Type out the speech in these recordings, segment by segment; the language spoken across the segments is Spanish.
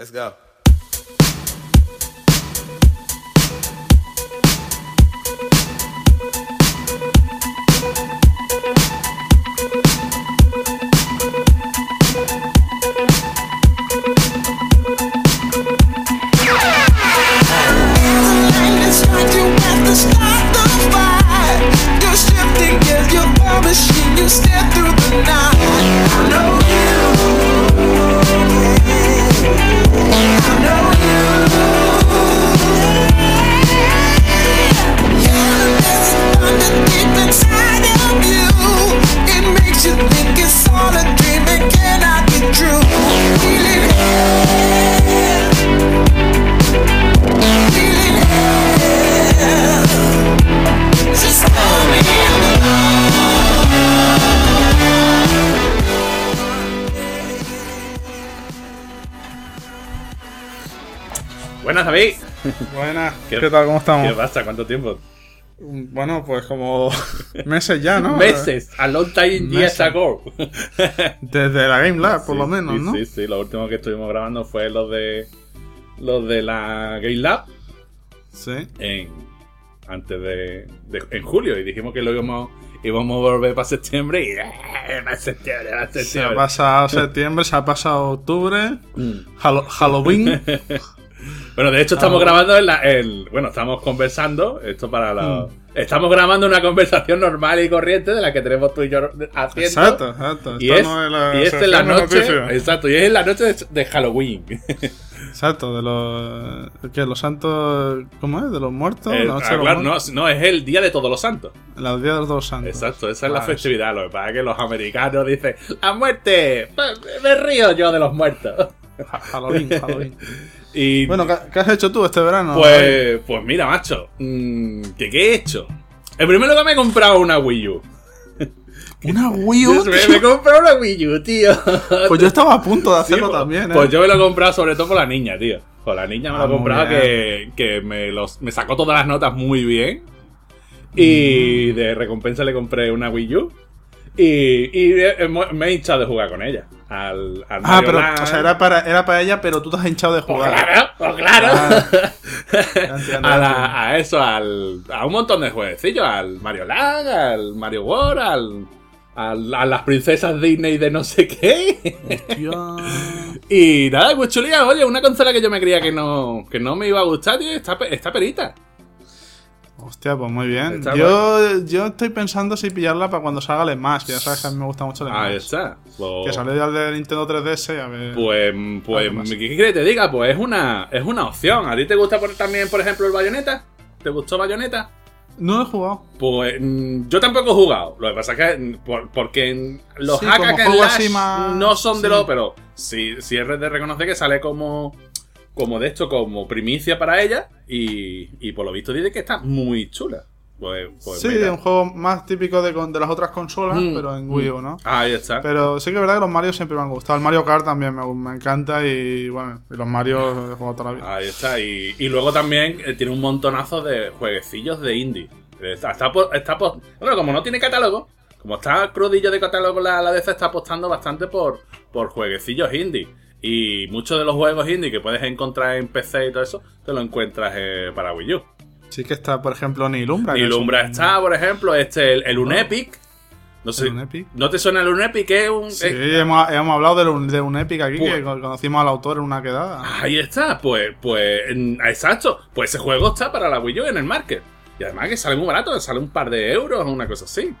Let's go. Buenas, David. Buenas, ¿Qué- ¿qué, tal? ¿Cómo ¿Qué estamos? pasa? ¿Cuánto tiempo? Bueno, pues como meses ya, ¿no? Meses. A long time years ago. Desde la Game Lab, por Sí, lo menos, sí, ¿no? Sí, sí. Lo último que estuvimos grabando fue los de los de la Game Lab Sí. en antes de, de- en julio y dijimos que lo íbamos íbamos a volver para septiembre y ¡eh! para septiembre, para Se ha septiembre. pasado septiembre, se ha pasado octubre, Mm. Halloween. Bueno, de hecho estamos grabando en la en- bueno, estamos conversando, esto para los Estamos grabando una conversación normal y corriente de la que tenemos tú y yo haciendo. Exacto, exacto. Y es, no es la y es en la noche. Exacto, y es en la noche de, de Halloween. Exacto, de los. que ¿Los santos. ¿Cómo es? ¿De los muertos? El- La ah, los claro, no, es el día de todos los santos. La día de los dos santos. Exacto, esa es la Vale. festividad. Lo que pasa es que los americanos dicen: ¡La muerte! Me- río yo de los muertos. Ha- Halloween, Halloween. Y bueno, ¿qué, has hecho tú este verano? pues, pues mira, macho, mm, ¿qué, ¿qué he hecho? El primero que me he comprado una Wii U. Una Wii U. Tío. me he comprado una Wii U, tío. Pues yo estaba a punto de hacerlo pues- también, ¿eh? Pues yo me lo he comprado sobre todo por la niña, tío. Por la niña me lo Ah, he muy comprado que, que me, los, me sacó todas las notas muy bien. Y de recompensa le compré una Wii U. Y, y he- me he hinchado de jugar con ella. Al, al Ah, pero, o sea, era para, era para ella, pero tú te has hinchado de Pues jugar. claro, pues claro. Ah, a, la- a eso, al, a un montón de jueguecillos. Al Mario Land, al Mario World, al, al- a las princesas Disney de no sé qué. Hostia. Y nada, pues chulía, oye, una consola que yo me creía que no, que no me iba a gustar, tío, está, está perita. Hostia, pues muy bien. Está Yo, yo estoy pensando si pillarla para cuando salga el Smash, que ya sabes que a mí me gusta mucho el Ahí Smash. está. Pues, Que salió ya el de Nintendo 3DS, a ver. pues, pues. ¿qué quieres que te diga? Pues es una, es una opción. ¿A ti te gusta por- también, por ejemplo, el Bayonetta? ¿Te gustó Bayonetta? No he jugado. Pues mm, yo tampoco he jugado. Lo que pasa es que mm, por- porque los Sí, hack como and juego slash así más- no son de lo, pero sí, sí es de reconocer que sale como como de esto, como primicia para ella y, y por lo visto dice que está muy chula. Pues, pues sí, mira. un juego más típico de, con- de las otras consolas, Mm, pero en Wii U, ¿no? Ahí está. Pero sí que es verdad que los Mario siempre me han gustado. El Mario Kart también me, me encanta y bueno, y los Mario he jugado toda la vida. Ahí está. Y, y luego también eh, tiene un montonazo de jueguecillos de indie. Está, está, está bueno, como no tiene catálogo, como está crudillo de catálogo la, la DC, está apostando bastante por, por jueguecillos indie. Y muchos de los juegos indie que puedes encontrar en PC y todo eso, te lo encuentras eh, para Wii U. Sí que está, por ejemplo, Nilumbra. Y es un- está, por ejemplo, este, el, el Unepic. No sé, ¿El Unepic? ¿No te suena el Unepic? Es un, Sí, es- hemos, hemos hablado de un, de aquí, Pues- que con- conocimos al autor en una quedada. Ahí está, pues, pues, en- exacto. Pues ese juego está para la Wii U en el market. Y además que sale muy barato, sale un par de euros o una cosa así.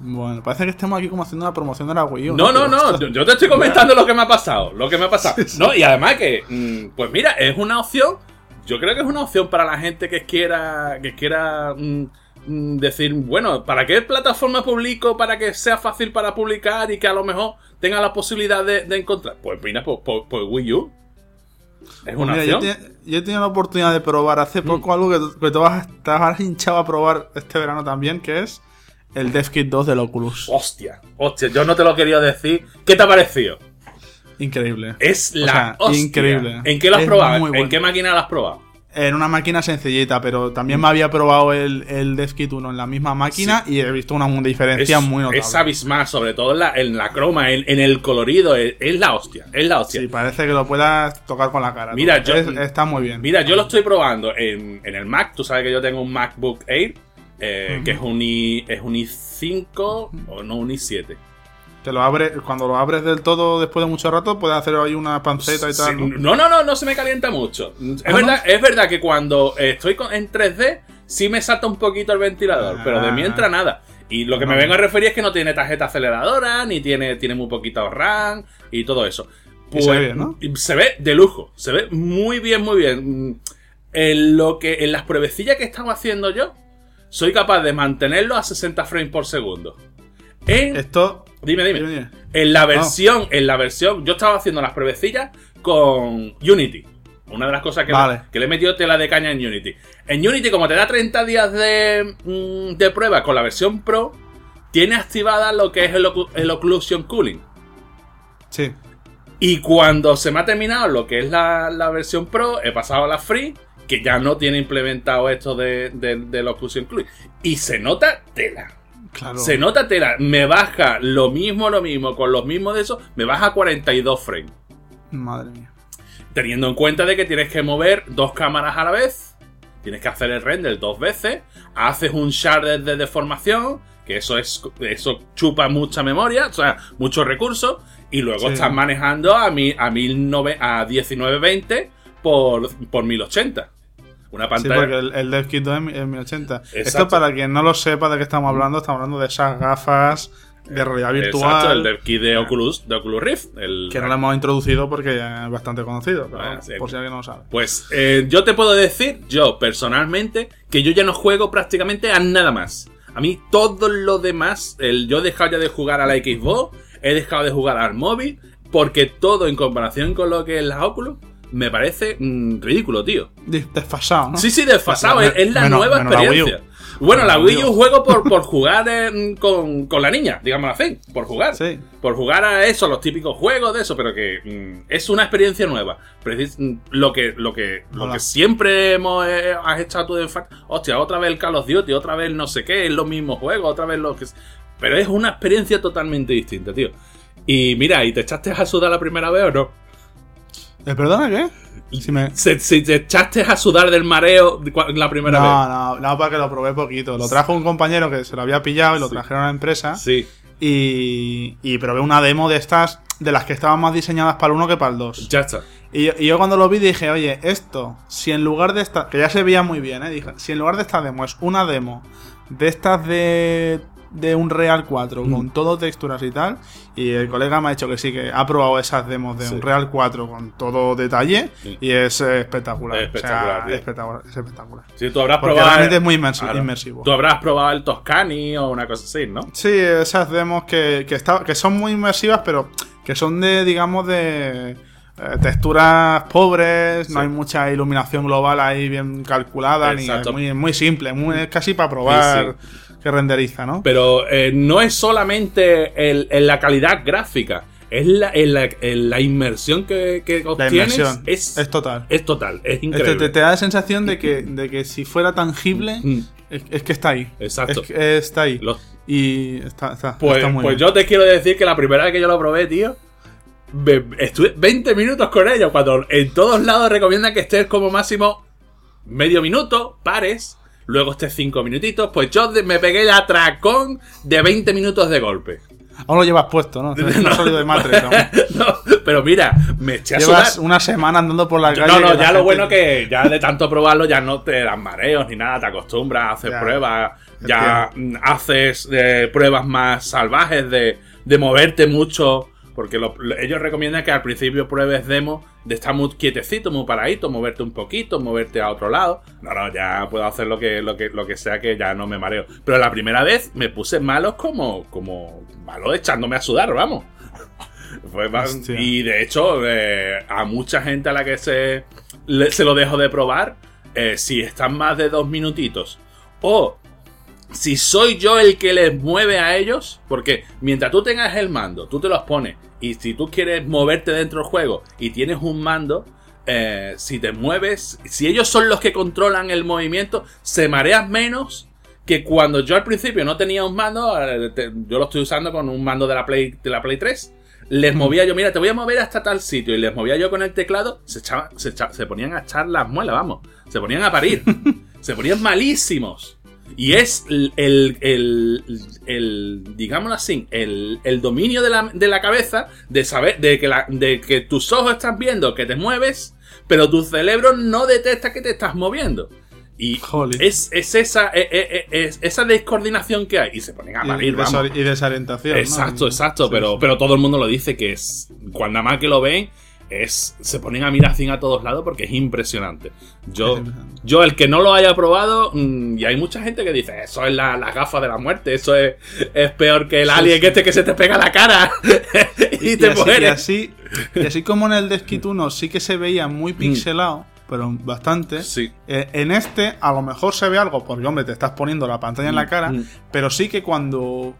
Bueno, parece que estemos aquí como haciendo una promoción de la Wii U. No, no, no, yo, yo te estoy comentando lo que me ha pasado, lo que me ha pasado. No, y además que, mm, pues mira, es una opción, yo creo que es una opción para la gente que quiera, que quiera mm, mm, decir, bueno, ¿para qué plataforma publico para que sea fácil para publicar y que a lo mejor tenga la posibilidad de, de encontrar? Pues mira, pues, pues- pues Wii U. Es Pues una mira, yo, opción. te- yo he tenido la oportunidad de probar hace poco algo que, que te has hinchado a probar este verano también, que es el DevKit 2 del Oculus. Hostia, hostia, yo no te lo quería decir. ¿Qué te ha parecido? Increíble. Es O la sea, hostia. increíble. ¿En qué lo has Es probado? muy ¿En bueno. qué máquina lo has probado? en una máquina sencillita, pero también me había probado el, el DevKit 1 en la misma máquina y he visto una diferencia es, muy notable. es abismal, sobre todo en la, en la croma, en, en el colorido. Es, es la hostia, es la hostia. Sí, parece que lo puedas tocar con la cara. Mira, yo- Es- está muy bien. Mira, yo lo estoy probando en, en el Mac. Tú sabes que yo tengo un MacBook Air, eh, que es un, i, es un i5 o no un i7. Te lo abres, cuando lo abres del todo después de mucho rato, puedes hacer ahí una panceta y Sí, tal. ¿no? no, no, no, se me calienta mucho. Es, ¿Ah, verdad, es verdad que cuando estoy con- en 3D, sí me salta un poquito el ventilador, pero de Ah. mientras nada. Y lo que me No. vengo a referir es que no tiene tarjeta aceleradora, ni tiene, tiene muy poquito RAM y todo eso. Y se ve bien, ¿no? se ve de lujo, se ve muy bien, muy bien. Mm, En lo que en las pruebecillas que estaba haciendo yo, soy capaz de mantenerlo a 60 frames por segundo. En, Esto. dime, dime. dime. En la versión, en la versión, yo estaba haciendo las pruebecillas con Unity. Una de las cosas que, Vale. que le he metido tela de caña en Unity. En Unity, como te da 30 días de, mm, de prueba con la versión Pro, tiene activada lo que es el, el Occlusion Cooling. Sí. Y cuando se me ha terminado lo que es la, la versión Pro, he pasado a la Free, que ya no tiene implementado esto de, de, Occlusion Cooling. Y se nota tela. Claro. Se nota tela. Me baja lo mismo, lo mismo, con los mismos de eso, me baja a 42 frames. Madre mía. Teniendo en cuenta de que tienes que mover dos cámaras a la vez, tienes que hacer el render dos veces, haces un shader de deformación, que eso es eso chupa mucha memoria, o sea, muchos recursos, y luego Sí. estás manejando a, mi, a, 19 a 1920 por, por 1080. Una Sí, pantalla. porque el, el DevKit 2 es, mi- es 1080. Exacto. Esto, para quien no lo sepa de qué estamos hablando, estamos hablando de esas gafas de realidad virtual. Exacto, el del kit de Oculus, de Oculus Rift. El, Que no lo hemos introducido porque ya es bastante conocido. Pero sí. por si alguien no lo sabe. Pues eh, yo te puedo decir, yo personalmente, que yo ya no juego prácticamente a nada más. A mí todo lo demás, el, yo he dejado ya de jugar a la Xbox, he dejado de jugar al móvil, porque todo en comparación con lo que es la Oculus, me parece mm, ridículo, tío. Desfasado, ¿no? Sí, sí, desfasado, es, es la Menos- nueva menos la experiencia. Bueno, la La Wii U juego por, por jugar con, con la niña, digámoslo así, por jugar. Sí. Por jugar a eso, los típicos juegos de eso, pero que mm, es una experiencia nueva. Precis- mm, lo que, lo que, lo que siempre hemos eh, has echado tú de fa- hostia, otra vez el Call of Duty, otra vez el no sé qué, es los mismos juegos, otra vez lo que. Pero es una experiencia totalmente distinta, tío. Y mira, ¿y te echaste a sudar la primera vez o no? ¿Eh, ¿Perdona qué? Si me... ¿Se, se- te echaste a sudar del mareo de la primera vez? No, no, no, porque lo probé poquito. Lo trajo un compañero que se lo había pillado y lo Sí. trajeron a la empresa. Sí. Y, y probé una demo de estas, de las que estaban más diseñadas para el 1 que para el 2. Ya está. Y, y yo cuando lo vi dije, oye, esto, si en lugar de esta, que ya se veía muy bien, ¿eh? Dije, si en lugar de esta demo es una demo de estas de, de un Real 4 Mm. con todo texturas y tal, y el colega me ha dicho que sí, que ha probado esas demos de Sí. un Real 4 con todo detalle, Sí. y es espectacular. Es espectacular, O sea, espectacular, es espectacular. Sí, tú habrás Porque probado. realmente es muy inmersi- Claro. inmersivo. Tú habrás probado el Toscani o una cosa así, ¿no? Sí, esas demos que, que, está- que son muy inmersivas, pero que son de, digamos, de eh, texturas pobres, Sí. no hay mucha iluminación global ahí bien calculada, ni Exacto. es muy, muy simple, muy, es casi para probar Sí, que renderiza, ¿no? Pero eh, no es solamente el, en la calidad gráfica, es la, en la, la inmersión que, que La obtienes. inmersión es, es total. es total, es Este, increíble. te, te da la sensación de que, de que si fuera tangible, Mm, es, es que está ahí. Exacto. Es está ahí. Los- Y está, está, pues está muy pues bien. yo te quiero decir que la primera vez que yo lo probé, tío, me- estuve 20 minutos con ello. Cuando en todos lados recomiendan que estés como máximo medio minuto, pares. Luego estés 5 minutitos. Pues yo me pegué el atracón de 20 minutos de golpe. Aún lo llevas puesto, ¿no? No salido de Matrix. No, pero mira, me eché a Llevas una semana andando por la calle. No, no, ya lo gente- bueno que ya de tanto probarlo ya no te dan mareos ni nada, te acostumbras, haces Ya. pruebas, ya mm, haces eh, pruebas más salvajes de, de moverte mucho, porque lo- lo- ellos recomiendan que al principio pruebes demo de estar muy quietecito, muy paradito, moverte un poquito, moverte a otro lado. No, no, ya puedo hacer lo que, lo que, lo que sea que ya no me mareo. Pero la primera vez me puse malos como, como malo echándome a sudar, vamos. Hostia. y de hecho, eh, a mucha gente a la que se, le- se lo dejo de probar, eh, si están más de dos minutitos, o si soy yo el que les mueve a ellos, porque mientras tú tengas el mando, tú te los pones, y si tú quieres moverte dentro del juego y tienes un mando, eh, si te mueves, si ellos son los que controlan el movimiento, se mareas menos que cuando yo al principio no tenía un mando, eh, yo lo estoy usando con un mando de la Play, de la Play 3. Les movía yo, mira, te voy a mover hasta tal sitio. Y les movía yo con el teclado, se, echaba- se, se ponían a echar las muelas, vamos. Se ponían a parir. se ponían malísimos. Y es el, el, el, el- digámoslo así, el, el dominio de la, de la cabeza de saber, de que, la- de que tus ojos están viendo que te mueves, pero tu cerebro no detecta que te estás moviendo. Y es, es esa, eh, eh, eh, es esa descoordinación que hay. Y se ponen a Y, parir, y desorientación. Exacto, exacto, sí, pero, sí. pero todo el mundo lo dice que es. Cuando nada más que lo ven, es. Se ponen a mirar así a todos lados porque es impresionante. Yo, yo el que no lo haya probado, mm, y hay mucha gente que dice, eso es la, la gafa de la muerte, eso es, es peor que el Sí, alien sí. este que se te pega la cara y, Y, te así, y, mueres. así, y así como en el de Skit 1 sí que se veía muy pixelado, pero bastante. Mm. Sí. eh, en este a lo mejor se ve algo, porque hombre, te estás poniendo la pantalla en la cara, Mm. pero sí que cuando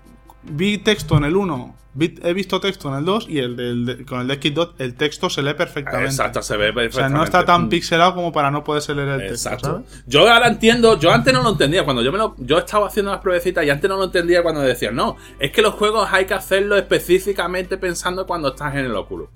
vi texto en el 1, vi- he visto texto en el 2 y el del- de- con el de 2, el texto se lee perfectamente. Exacto, se ve O sea, perfectamente. no está tan Mm. pixelado como para no poderse leer el texto. Exacto. ¿sabes? Yo ahora entiendo, yo antes no lo entendía, cuando yo me lo, yo estaba haciendo las pruebecitas y antes no lo entendía cuando decían, no, es que los juegos hay que hacerlo específicamente pensando cuando estás en el óculo.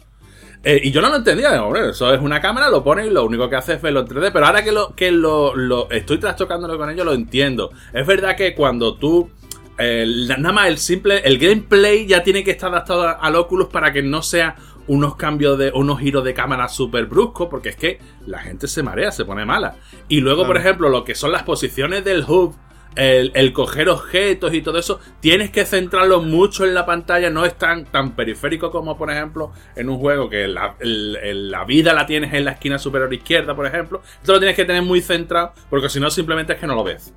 Eh, y yo no lo entendía, digo, hombre, eso es una cámara, lo pones y lo único que hace es verlo en 3D, pero ahora que lo, que lo, lo estoy trastocándolo con ello, lo entiendo. Es verdad que cuando tú la- nada más el simple, el gameplay ya tiene que estar adaptado al Oculus para que no sea unos cambios de, unos giros de cámara súper bruscos, porque es que la gente se marea, se pone mala. Y luego, por ejemplo, lo que son las posiciones del hub, el, el coger objetos y todo eso, tienes que centrarlo mucho en la pantalla, no es tan, tan periférico como, por ejemplo, en un juego que la, el- el- la vida la tienes en la esquina superior izquierda, por ejemplo. Esto lo tienes que tener muy centrado, porque si no, simplemente es que no lo ves.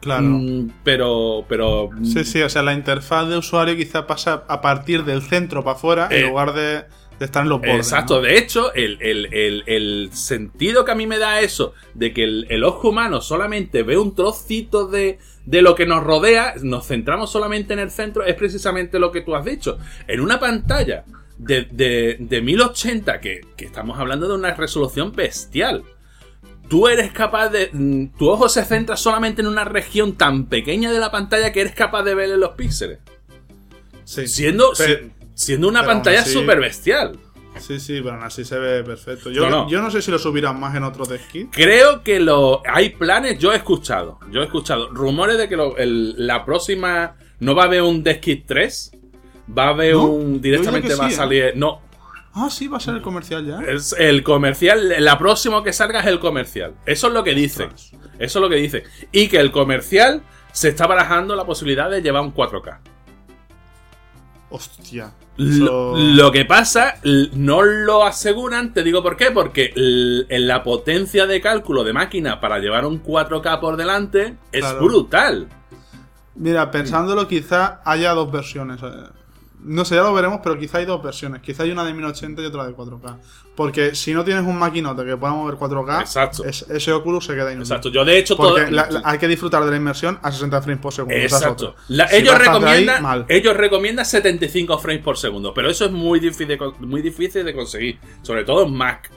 Claro. Mm, pero, pero. mm, Sí, sí, o sea, la interfaz de usuario quizá pasa a partir del centro para afuera Eh, en lugar de, de estar en los bordes. Exacto, ¿no? de hecho, el, el- el- el sentido que a mí me da eso, de que el, el ojo humano solamente ve un trocito de, de lo que nos rodea, nos centramos solamente en el centro, es precisamente lo que tú has dicho. En una pantalla de, de, de 1080, que, que estamos hablando de una resolución bestial, tú eres capaz de... mm, Tu ojo se centra solamente en una región tan pequeña de la pantalla que eres capaz de ver en los píxeles. Sí, Siendo, Pero- siendo una pantalla súper bestial. Sí, sí, pero aún así se ve perfecto. Yo No, no. yo no sé si lo subirán más en otros de. Creo que lo hay planes, yo he escuchado, yo he escuchado rumores de que lo- el- la próxima no va a haber un Death Kit 3, va a haber ¿No? un directamente va a ¿eh? salir, no, Ah, sí, va a ser el comercial ya. es el comercial, la próxima que salga es el comercial. Eso es lo que dice. Eso es lo que dice y que el comercial se está barajando la posibilidad de llevar un 4K. Hostia. Lo, que pasa, no lo aseguran, te digo por qué, porque la potencia de cálculo de máquina para llevar un 4K por delante es Claro. brutal. Mira, pensándolo, quizá haya dos versiones. No sé, ya lo veremos, pero quizá hay dos versiones. Quizá hay una de 1080 y otra de 4K. Porque si no tienes un maquinote que pueda mover 4K, Exacto. es- ese Oculus se queda inútil. Exacto, yo de hecho todo. La- la- hay que disfrutar de la inmersión a 60 frames por segundo. Exacto. otra. La- Si ellos, ahí, recomiendan, mal. ellos recomiendan 75 frames por segundo, pero eso es muy difícil muy difícil de conseguir, sobre todo en Mac.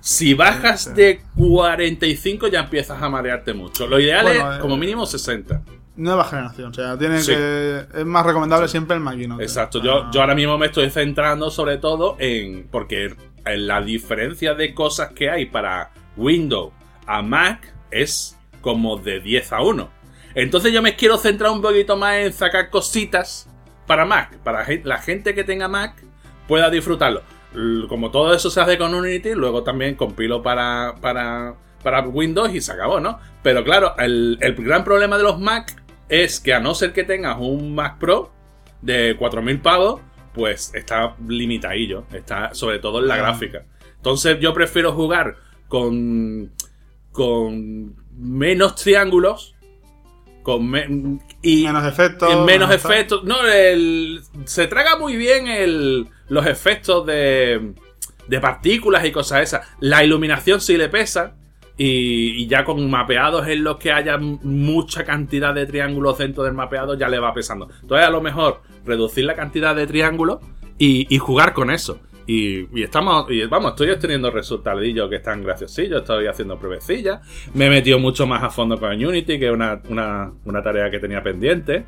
Si bajas de 45 ya empiezas a marearte mucho. Lo ideal Bueno, es eh, como mínimo 60. Nueva generación, o sea, tiene Sí. que. Es más recomendable siempre el maquinote. Exacto, Ah, yo, yo ahora mismo me estoy centrando sobre todo en. Porque en la diferencia de cosas que hay para Windows a Mac es como de 10 a 1. Entonces yo me quiero centrar un poquito más en sacar cositas para Mac, para la gente que tenga Mac pueda disfrutarlo. Como todo eso se hace con Unity, luego también compilo para, para, para Windows y se acabó, ¿no? Pero claro, el, el gran problema de los Mac es que a no ser que tengas un Mac Pro de 4.000 pavos, pues está limitadillo, está sobre todo en la Ah. gráfica. Entonces yo prefiero jugar con, con menos triángulos, con me- y Menos efectos. en menos efectos. No, el, se traga muy bien el, los efectos de, de partículas y cosas esas. La iluminación sí le pesa. Y, y ya con mapeados en los que haya mucha cantidad de triángulos dentro del mapeado ya le va pesando. Entonces a lo mejor reducir la cantidad de triángulos y, y jugar con eso. Y, y estamos, y vamos, estoy obteniendo resultadillos que están graciosillos, estoy haciendo pruebecillas. Me he metido mucho más a fondo con Unity, que es una, una, una tarea que tenía pendiente.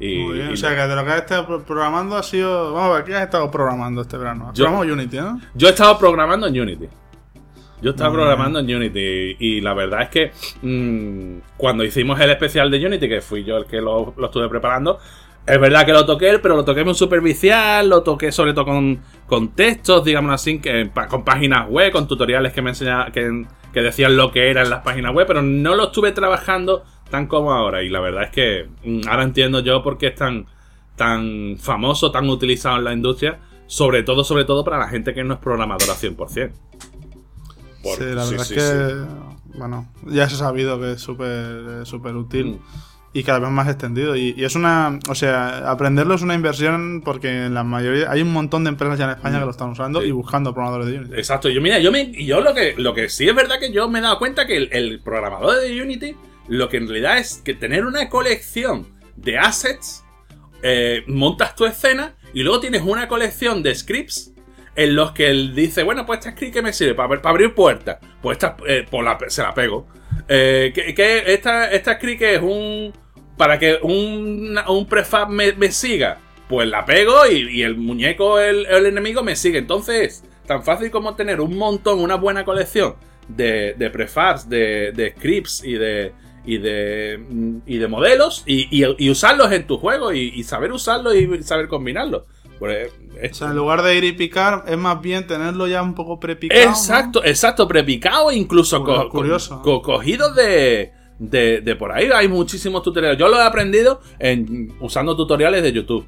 Y, Muy bien, y o sea, que de lo que has estado pro- programando ha sido. Vamos a ver, ¿qué has estado programando este verano? Yo- Unity, ¿no? Yo he estado programando en Unity. Yo estaba Muy programando en Unity y la verdad es que mm, cuando hicimos el especial de Unity, que fui yo el que lo, lo estuve preparando, es verdad que lo toqué, pero lo toqué muy superficial, lo toqué sobre todo con, con textos, digamos así, que, con páginas web, con tutoriales que me enseñaban, que, que decían lo que eran las páginas web, pero no lo estuve trabajando tan como ahora. Y la verdad es que mm, ahora entiendo yo por qué es tan, tan famoso, tan utilizado en la industria, sobre todo, sobre todo para la gente que no es programadora 100%. Por- sí, la verdad sí, es que. sí. Bueno, ya se ha sabido que es súper súper útil. Mm. Y cada vez más extendido. Y, y es una. O sea, aprenderlo es una inversión porque en la mayoría. Hay un montón de empresas ya en España que lo están usando Mm. Y buscando programadores de Unity. Exacto, yo mira, yo me, y yo lo que lo que sí es verdad que yo me he dado cuenta que el, el programador de Unity lo que en realidad es que tener una colección de assets, eh, montas tu escena y luego tienes una colección de scripts en los que él dice, bueno, pues esta script que me sirve para, abrir puertas, pues esta eh, pues la- se la pego. Eh, que, que esta, esta script que es un para que un, un prefab me, siga, pues la pego y, y el muñeco, el, el enemigo, me sigue. Entonces, tan fácil como tener un montón, una buena colección de, de prefabs, de, de scripts y de, y de, y de modelos y, y- usarlos en tu juego y saber usarlos y saber combinarlos. Pues, O es- sea, en lugar de ir y picar, es más bien tenerlo ya un poco prepicado. ¿no? Exacto, exacto, prepicado, incluso Curioso, co- curioso. co- cogidos de, de, de por ahí. Hay muchísimos tutoriales. Yo lo he aprendido en, usando tutoriales de YouTube.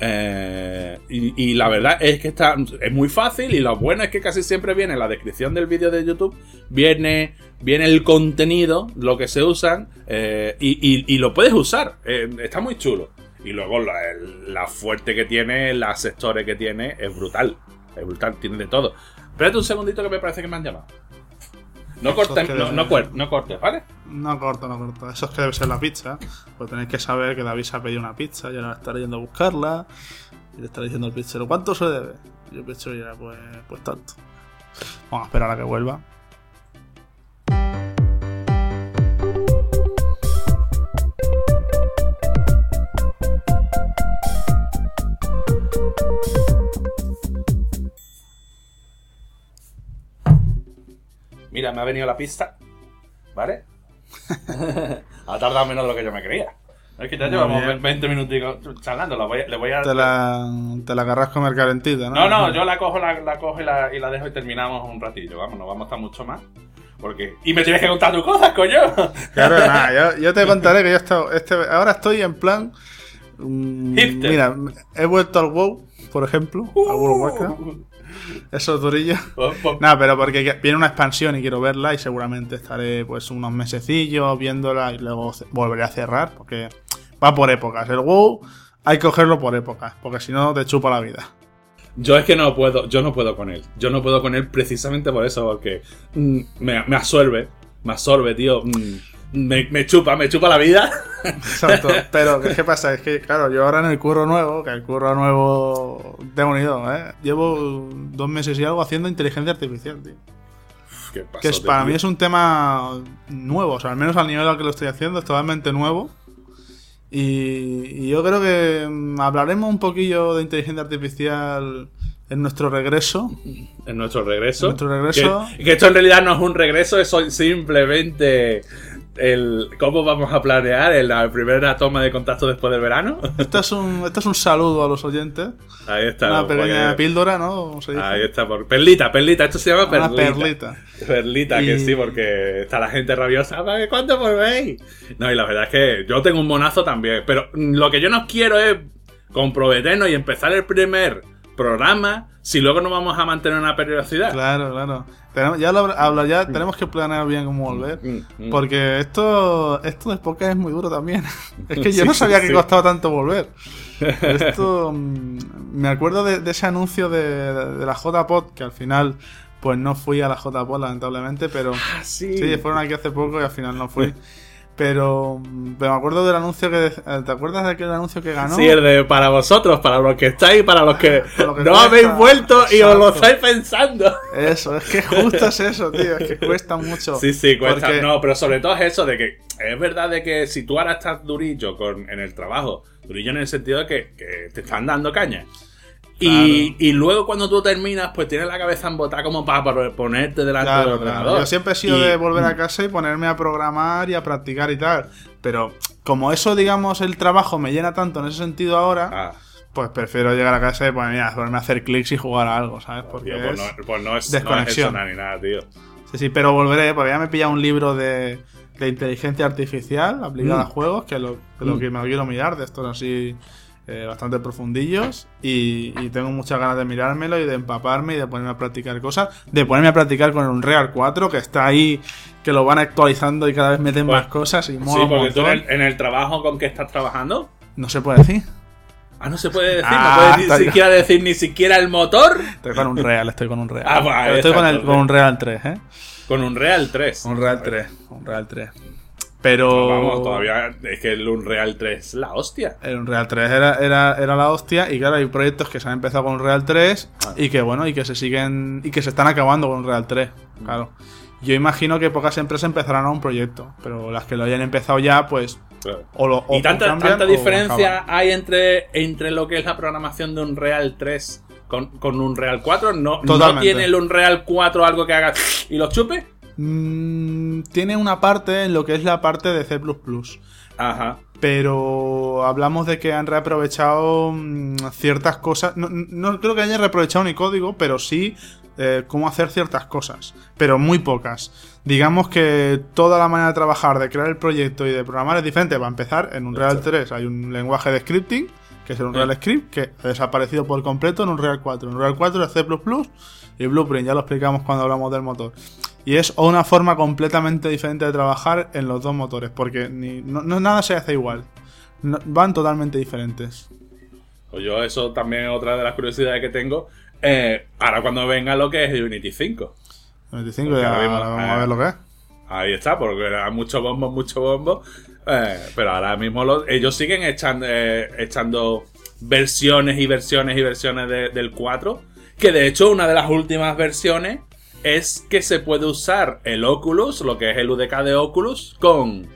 Eh, y, y la verdad es que está, es muy fácil y lo bueno es que casi siempre viene en la descripción del vídeo de YouTube, viene, viene el contenido, lo que se usan eh, y, y- y lo puedes usar. Eh, está muy chulo. Y luego la, la fuerte que tiene, las sectores que tiene, es brutal. Es brutal, tiene de todo. Espérate un segundito que me parece que me han llamado. No cortes, no, no no cortes, ¿vale? No corto, no corto. Eso es que debe ser la pizza. Pues tenéis que saber que David se ha pedido una pizza y ahora estará yendo a buscarla. Y le estará diciendo al pizzero, ¿cuánto se debe? Y el pizzero dirá, pues, pues tanto. Vamos a esperar a que vuelva. Mira, me ha venido la pista. ¿Vale? ha tardado menos de lo que yo me creía. Es que ya llevamos bien. 20 minuticos charlando. la voy le voy a. Te la, te la querrás comer calentita, ¿no? No, no, yo la cojo, la, la cojo y la, y la dejo y terminamos un ratillo. Vamos, no vamos a estar mucho más. Porque. Y me tienes que contar tus cosas, coño. Claro, nada, yo, yo te contaré que yo he estado, este, ahora estoy en plan. Hipster. mira, he vuelto al WoW, por ejemplo, al World of Warcraft. Eso durillo. Pues- Nada, pero porque que- viene una expansión y quiero verla y seguramente estaré pues unos mesecillos viéndola y luego volveré a cerrar porque va por épocas. El WoW hay que cogerlo por épocas porque si no te chupa la vida. Yo es que no puedo, yo no puedo con él. Yo no puedo con él precisamente por eso, porque mm, me, me absorbe, me absorbe, tío. mm, me, me chupa, me chupa la vida. Exacto. Pero ¿qué, pasa? Es que, claro, yo ahora en el curro nuevo, que el curro nuevo tengo unido, ¿eh? Llevo dos meses y algo haciendo inteligencia artificial, tío. ¿Qué Que pasó, es, para tío? mí es un tema nuevo, o sea, al menos al nivel al que lo estoy haciendo, es totalmente nuevo. Y, y yo creo que mm, hablaremos un poquillo de inteligencia artificial en nuestro regreso. En nuestro regreso. En nuestro regreso. Que, que esto en realidad no es un regreso, es simplemente el cómo vamos a planear la primera toma de contacto después del verano. Esto es un, esto es un saludo a los oyentes. Ahí está. Una porque- pequeña píldora, ¿no? ¿Cómo se dice? Ahí está, por perlita, perlita, esto se llama Una perlita. perlita. Perlita, que sí, porque está la gente rabiosa. "¿Para ¿Cuándo volvéis? No, y la verdad es que yo tengo un monazo también. Pero lo que yo no quiero es comprometernos y empezar el primer programa si luego no vamos a mantener una periodicidad. Claro, claro. Tenemos, ya, lo, habla, ya tenemos que planear bien cómo volver. Mm, mm. Porque esto, esto de podcast es muy duro también. Es que yo Sí, no sabía que sí. costaba tanto volver. Esto. mm, me acuerdo de, de ese anuncio de, de la JPod, que al final, pues no fui a la JPod, lamentablemente, pero. Ah, sí. Sí, fueron aquí hace poco y al final no fui. Pero, pero me acuerdo del anuncio que. ¿Te acuerdas de aquel anuncio que ganó? Sí, el de para vosotros, para los que estáis, para los que Para los que no cuesta. habéis vuelto y os lo estáis pensando. Eso, es que justo es eso, tío. Es que cuesta mucho. Sí, sí, cuesta. Porque- No, pero sobre todo es eso de que es verdad de que si tú ahora estás durillo con, en el trabajo, durillo en el sentido de que, que te están dando caña. Y, Claro. y luego cuando tú terminas, pues tienes la cabeza embotada como para, para ponerte delante del Claro, claro. ordenador. Yo siempre he sido Y- de volver a casa y ponerme a programar y a practicar y tal. Pero como eso, digamos, el trabajo me llena tanto en ese sentido ahora, Ah, pues prefiero llegar a casa y pues, mira, ponerme a hacer clics y jugar a algo, ¿sabes? Porque tío, pues, es- no, pues no es, desconexión. No es ni nada, tío. Sí, sí, pero volveré, porque ya me he pillado un libro de, de inteligencia artificial aplicada a Mm. juegos, que lo, que lo Mm. que me lo quiero mirar, de estos así eh, bastante profundillos, y, y tengo muchas ganas de mirármelo y de empaparme y de ponerme a practicar cosas, de ponerme a practicar con un Real 4, que está ahí, que lo van actualizando y cada vez meten Pues- más cosas y Sí, mola un porque tú en el, en el trabajo con que estás trabajando. No se puede decir. Ah, no se puede decir, Ah, no puedes ni siquiera decir ni siquiera el motor. Estoy con un Real, estoy con un Real. Ah, estoy con, el- con un Real 3, ¿eh? Con un Real 3. Un Real 3, un Real 3. Pero... Vamos, todavía es que el Unreal 3 es la hostia. El Unreal 3 era, era, era la hostia y claro, hay proyectos que se han empezado con Unreal 3 Ah. y que bueno, y que se siguen y que se están acabando con Unreal 3, claro. Yo imagino que pocas empresas empezarán a un proyecto, pero las que lo hayan empezado ya, pues Claro. o lo o- y tanta, cambian tanta diferencia hay entre, entre lo que es la programación de Unreal 3 con, con Unreal 4. No, no tiene el Unreal 4 algo que haga y lo chupe. Mm, tiene una parte en lo que es la parte de C++, Ajá. pero hablamos de que han reaprovechado mm, ciertas cosas. No, no creo que hayan reaprovechado ni código, pero sí eh, cómo hacer ciertas cosas, pero muy pocas. Digamos que toda la manera de trabajar, de crear el proyecto y de programar es diferente. Para empezar, en Unreal 3 hay un lenguaje de scripting, que es el Unreal. Script, que ha desaparecido por completo en Unreal 4. En Unreal 4 es C++ y Blueprint, ya lo explicamos cuando hablamos del motor. Y es una forma completamente diferente de trabajar en los dos motores, porque ni, no, no- nada se hace igual. No- van totalmente diferentes. Pues yo eso también es otra de las curiosidades que tengo. Eh, ahora cuando venga lo que es Unity 5. 25 Porque ya ahora mismo, vamos eh, a ver lo que es. Ahí está, porque era mucho bombo, mucho bombo. Eh, pero ahora mismo lo- ellos siguen echando, eh, echando versiones y versiones y versiones de- del 4. Que de hecho, una de las últimas versiones es que se puede usar el Oculus, lo que es el UDK de Oculus, con,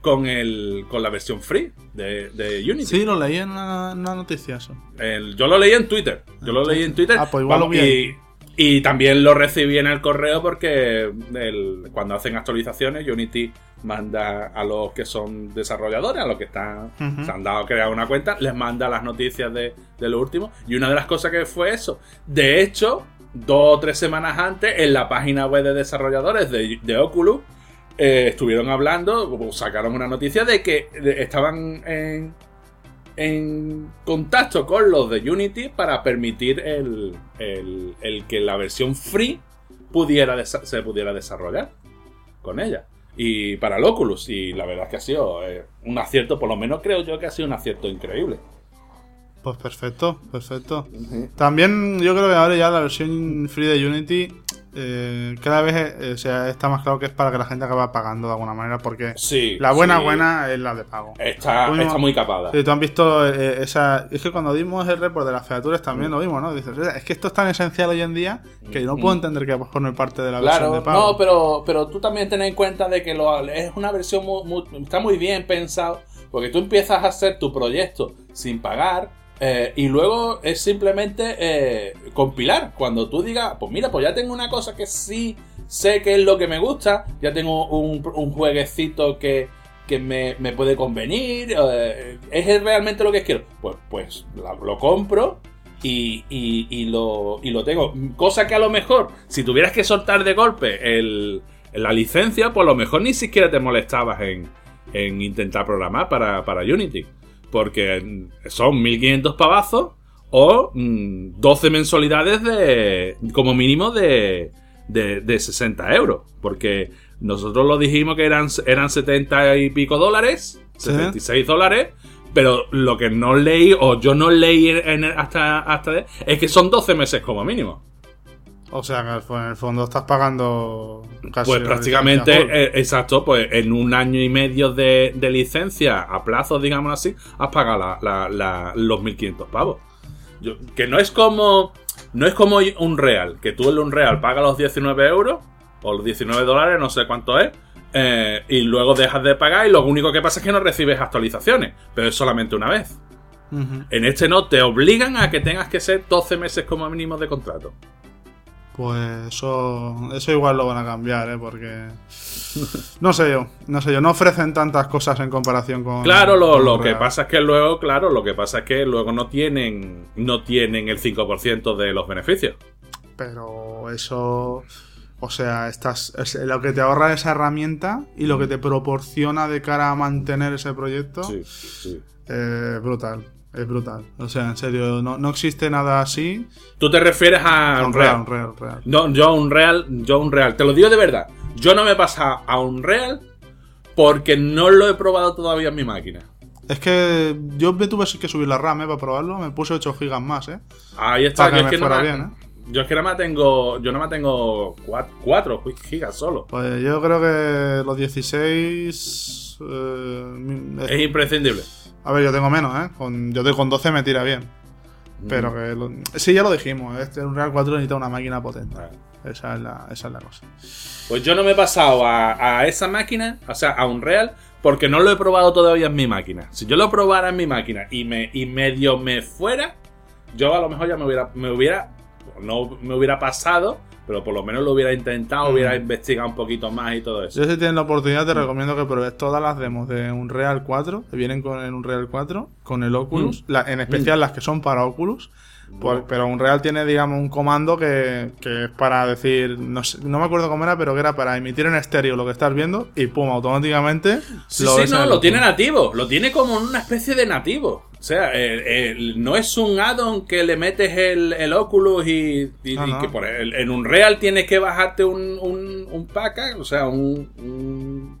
con, el, con la versión free de, de Unity. Sí, lo leí en una, noticia eso. El- yo lo leí en Twitter. Yo lo leí en Twitter. Ah, pues igual lo vi y, y también lo recibí en el correo porque el- cuando hacen actualizaciones, Unity manda a los que son desarrolladores, a los que están, se han dado a crear una cuenta, les manda las noticias de, de lo último. Y una de las cosas que fue eso. De hecho, dos o tres semanas antes, en la página web de desarrolladores de, de Oculus, eh, estuvieron hablando, sacaron una noticia de que estaban en, contacto con los de Unity para permitir el, que la versión free pudiera se pudiera desarrollar con ella. Y para el Oculus, y la verdad es que ha sido eh, un acierto, por lo menos creo yo que ha sido un acierto increíble. Pues perfecto, perfecto. También yo creo que ahora ya la versión free de Unity eh, cada vez eh, o sea, está más claro que es para que la gente acabe pagando de alguna manera porque Sí. la buena sí. buena es la de pago. Está, está muy capada. Sí, tú han visto eh, esa. Es que cuando dimos el report de las featuras también lo vimos, ¿no? Dices, es que esto es tan esencial hoy en día que no puedo Mm. entender que forme parte de la versión de pago. no, pero, pero tú también ten en cuenta de que lo, es una versión muy, muy- está muy bien pensado, porque tú empiezas a hacer tu proyecto sin pagar eh, y luego es simplemente eh, compilar. Cuando tú digas, pues mira, pues ya tengo una cosa que sí sé que es lo que me gusta, ya tengo un, jueguecito que, que me, me puede convenir, eh, es realmente lo que quiero. Pues, pues lo compro y, y- y lo, y lo tengo. Cosa que a lo mejor, si tuvieras que soltar de golpe el, la licencia, pues a lo mejor ni siquiera te molestabas en, en intentar programar para, para Unity. Porque mm, son 1500 pavazos o mm, 12 mensualidades de como mínimo de, de, de 60 euros. Porque nosotros lo dijimos que eran, eran 70 y pico dólares, Sí. 76 dólares. Pero lo que no leí, o yo no leí en- en- hasta, hasta es que son 12 meses como mínimo. O sea, que en el fondo estás pagando casi. Pues prácticamente, eh, exacto, pues en un año y medio de, de licencia a plazo, digamos así, has pagado la- la- la- los 1500 pavos. Yo- que no es como no es como un real, que tú en un real pagas los 19 euros o los 19 dólares, no sé cuánto es, eh, y luego dejas de pagar y lo único que pasa es que no recibes actualizaciones, pero es solamente una vez. En este no, te obligan a que tengas que ser 12 meses como mínimo de contrato. Pues eso, eso igual lo van a cambiar, ¿eh? Porque. No sé yo, no sé yo. No ofrecen tantas cosas en comparación con. Claro, lo, con lo que pasa es que luego, claro, lo que pasa es que luego no tienen, no tienen el 5% de los beneficios. Pero eso. O sea, estás, es lo que te ahorra esa herramienta y lo que te proporciona de cara a mantener ese proyecto Sí, sí. eh, brutal. Es brutal. O sea, en serio, no, no existe nada así. Tú te refieres a Unreal, Unreal. Unreal. No, yo a Unreal, yo a Unreal. Te lo digo de verdad. Yo no me he pasado a Unreal porque no lo he probado todavía en mi máquina. Es que yo me tuve que subir la RAM eh, para probarlo. Me puse 8 gigas más, ¿eh? Ahí está. Para Yo que es me que no fuera me- bien, Yo es que nada más tengo. Yo nada más tengo 4 gigas solo. Pues yo creo que los 16. eh, Es imprescindible. A ver, yo tengo menos, ¿eh? Con, yo de- con 12 me tira bien. Pero Mm. que. lo- sí, ya lo dijimos. Este Unreal 4 necesita una máquina potente. Esa es la, esa es la cosa. Pues yo no me he pasado a, a esa máquina, o sea, a Unreal, porque no lo he probado todavía en mi máquina. Si yo lo probara en mi máquina y, me, y medio me fuera, yo a lo mejor ya me hubiera, me hubiera, no me hubiera pasado, pero por lo menos lo hubiera intentado, Mm. hubiera investigado un poquito más y todo eso. Yo si tienes la oportunidad te recomiendo que pruebes todas las demos de Unreal 4, que vienen con el Unreal 4, con el Oculus, Mm. la- en especial las que son para Oculus. por- pero Unreal tiene, digamos, un comando que, que es para decir, no, sé- no me acuerdo cómo era, pero que era para emitir en estéreo lo que estás viendo y pum, automáticamente Sí, lo sí, en no, lo tiene nativo. Lo tiene como una especie de nativo. O sea, no es un add-on que le metes el, el Oculus y, que por el- en un Real tienes que bajarte un, un, un pack, o sea, un, un-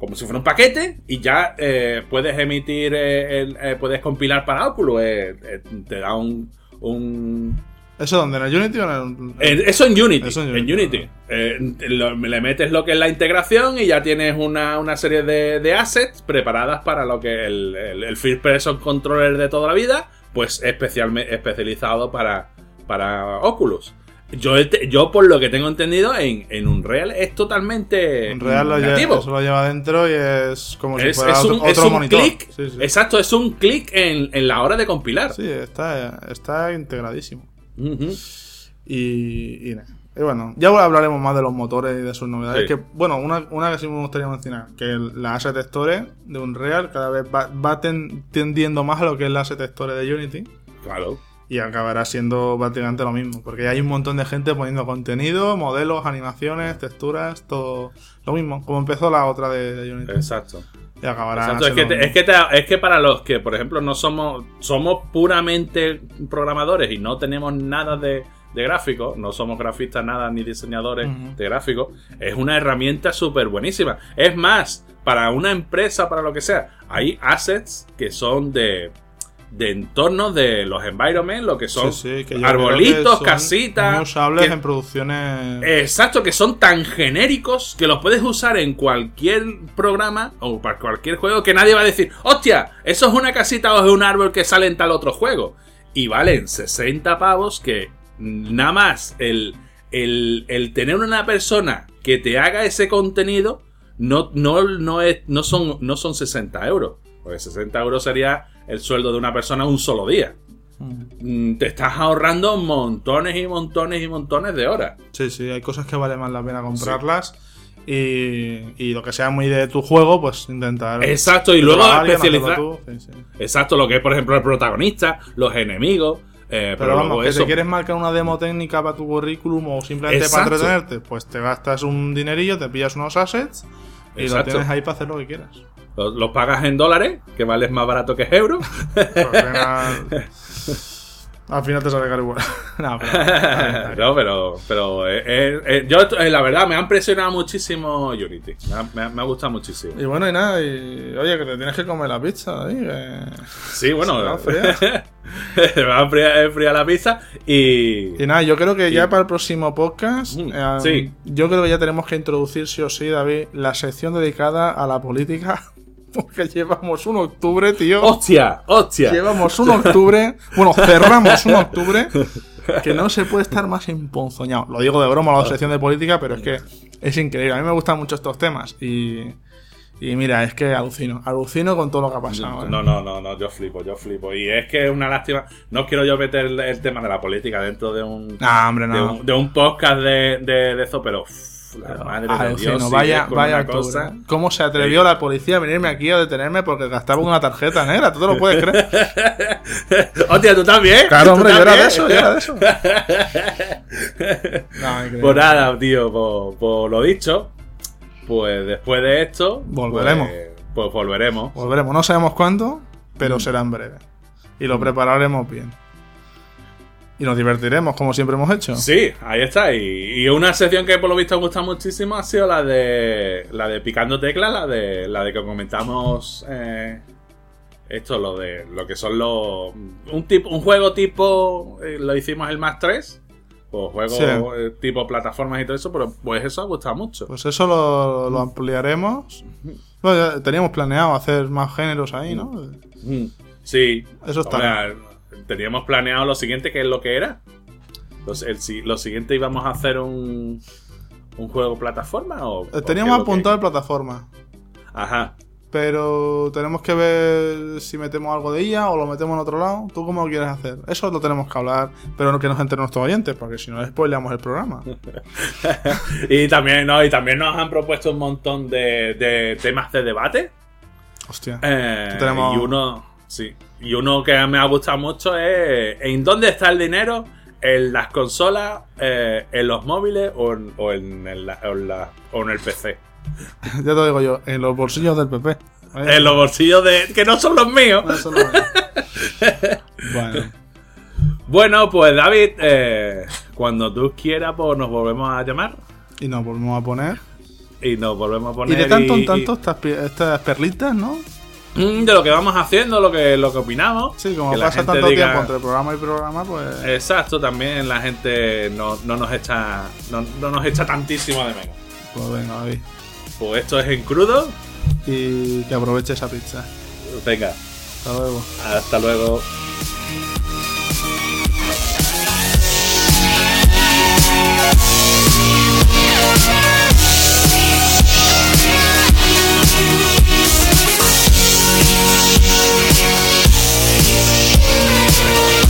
como si fuera un paquete y ya eh, puedes emitir, eh, eh, puedes compilar para Oculus. eh, te da un... un ¿Eso dónde? ¿En Unity o en el.? eh, eso en Unity. Eso en en Unity. Eh, lo- le metes lo que es la integración y ya tienes una, una serie de, de assets preparadas para lo que el, el, el First Person Controller de toda la vida, pues especialmente especializado para, para Oculus. Yo, yo, por lo que tengo entendido, en, en Unreal es totalmente Unreal lo lleva, eso lo lleva dentro y es como si fuera es otro, un, es otro un monitor. clic. Sí, sí. Exacto, es un clic en, en la hora de compilar. Sí, está, está integradísimo. Y, y nada. Y bueno, ya hablaremos más de los motores y de sus novedades. Sí. Que, bueno, una, una que sí me gustaría mencionar, que el- la Asset Store de Unreal cada vez va, va ten- tendiendo más a lo que es la Asset Store de Unity. Claro. Y acabará siendo prácticamente lo mismo. Porque hay un montón de gente poniendo contenido, modelos, animaciones, texturas, todo lo mismo. Como empezó la otra de, de Unity. Exacto. Y acabará. Exacto, es que, te- es, que te- es que para los que, por ejemplo, no somos, somos puramente programadores y no tenemos nada de, de gráficos, no somos grafistas nada ni diseñadores de gráficos, es una herramienta súper buenísima. Es más, para una empresa, para lo que sea, hay assets que son de, de entornos de los environments, lo que son Sí, sí, que yo creo arbolitos, que son casitas. que- en producciones. Exacto, que son tan genéricos que los puedes usar en cualquier programa o para cualquier juego que nadie va a decir, hostia, eso es una casita o es un árbol que sale en tal otro juego. Y valen 60 pavos que nada más el, el, el tener una persona que te haga ese contenido no, no, no, es, no, son, no son 60 euros. Porque 60 euros sería el sueldo de una persona un solo día. Mm, Te estás ahorrando montones y montones y montones de horas. Sí, sí, hay cosas que vale más la pena comprarlas. Y, y lo que sea muy de tu juego, pues intentar. Exacto, y te luego especializar-. Sí, sí. Exacto, lo que es, por ejemplo, el protagonista, los enemigos. eh, pero, Pero vamos, que eso. si quieres marcar una demo técnica para tu currículum o simplemente Exacto. para entretenerte, pues te gastas un dinerillo, te pillas unos assets y Exacto. lo tienes ahí para hacer lo que quieras. Los, los pagas en dólares, que vales más barato que euros. Al final te sale caro igual. no, pero. no, pero, pero eh, eh, eh, yo, eh, la verdad, me ha impresionado muchísimo Unity. Me ha, me ha- me ha gustado muchísimo. Y bueno, y nada, y oye, que te tienes que comer la pizza Sí, bueno, Se va a enfriar. va a enfriar, enfriar la pizza y... Y nada, yo creo que ya para el próximo podcast, Mm, eh, sí. yo creo que ya tenemos que introducir, sí o sí, David, la sección dedicada a la política. Porque llevamos un octubre, tío. ¡Hostia! ¡Hostia! Llevamos un octubre, bueno, cerramos un octubre que no se puede estar más emponzoñado. Lo digo de broma, la sección de política, pero es que es increíble. A mí me gustan mucho estos temas y, y mira, es que alucino, alucino con todo lo que ha pasado. ¿eh? No, no, no, no, yo flipo, yo flipo. Y es que es una lástima. No quiero yo meter el, el tema de la política dentro de un, No, hombre, de, no. un de un podcast de, de, de eso, pero. uff, la madre de Dios. vaya, cosa. ¿Cómo se atrevió la policía a venirme aquí a detenerme porque gastaba una tarjeta negra? ¿Tú te lo puedes creer? Hostia, tú también. Claro, ¿Tú hombre, yo era de eso, yo era de eso. No. Pues nada, tío, por, por lo dicho, pues después de esto. Volveremos. Pues, pues volveremos. Volveremos, no sabemos cuándo, Mm. pero será en breve. Y lo prepararemos bien. Y nos divertiremos, como siempre hemos hecho. Sí, ahí está. Y, y una sección que por lo visto gusta muchísimo ha sido la de la de picando teclas, la de la de que comentamos eh, esto, lo de lo que son los un tipo un juego tipo eh, lo hicimos el más 3 o juego Sí. eh, tipo plataformas y todo eso, pero pues eso ha gustado mucho. Pues eso lo, lo ampliaremos. Bueno, ya teníamos planeado hacer más géneros ahí, ¿no? Mm, Sí, Eso está teníamos planeado lo siguiente, que es lo que era. Los- el lo siguiente íbamos a hacer un un juego plataforma o Eh, Teníamos que- apuntado en plataforma. Ajá. Pero tenemos que ver si metemos algo de ella o lo metemos en otro lado. ¿Tú cómo lo quieres hacer? Eso lo tenemos que hablar, pero no que nos enteren nuestros oyentes, porque si no spoileamos el programa. y también no, y también nos han propuesto un montón de, de temas de debate. Hostia. Eh, Tenemos- Y uno, sí. Y uno que me ha gustado mucho es ¿en dónde está el dinero? ¿En las consolas, eh, en los móviles o en, o en el, o en la- o en el PC? Ya te digo yo, en los bolsillos del PP. En los bolsillos de... que no son los míos. Bueno, Bueno, pues David, eh, cuando tú quieras, pues nos volvemos a llamar y nos volvemos a poner. y nos volvemos a poner. Y de tanto en y- tanto estas, pi- estas perlitas, ¿no? Mm, de lo que vamos haciendo, lo que, lo que opinamos. Sí, como Que pasa tanto diga- tiempo entre programa y programa, pues. Exacto, también la gente no, no nos echa no, no nos echa tantísimo de menos. Pues venga, David. Pues esto es en crudo. Y que aproveche esa pizza. Venga, Hasta luego. hasta luego. Peace.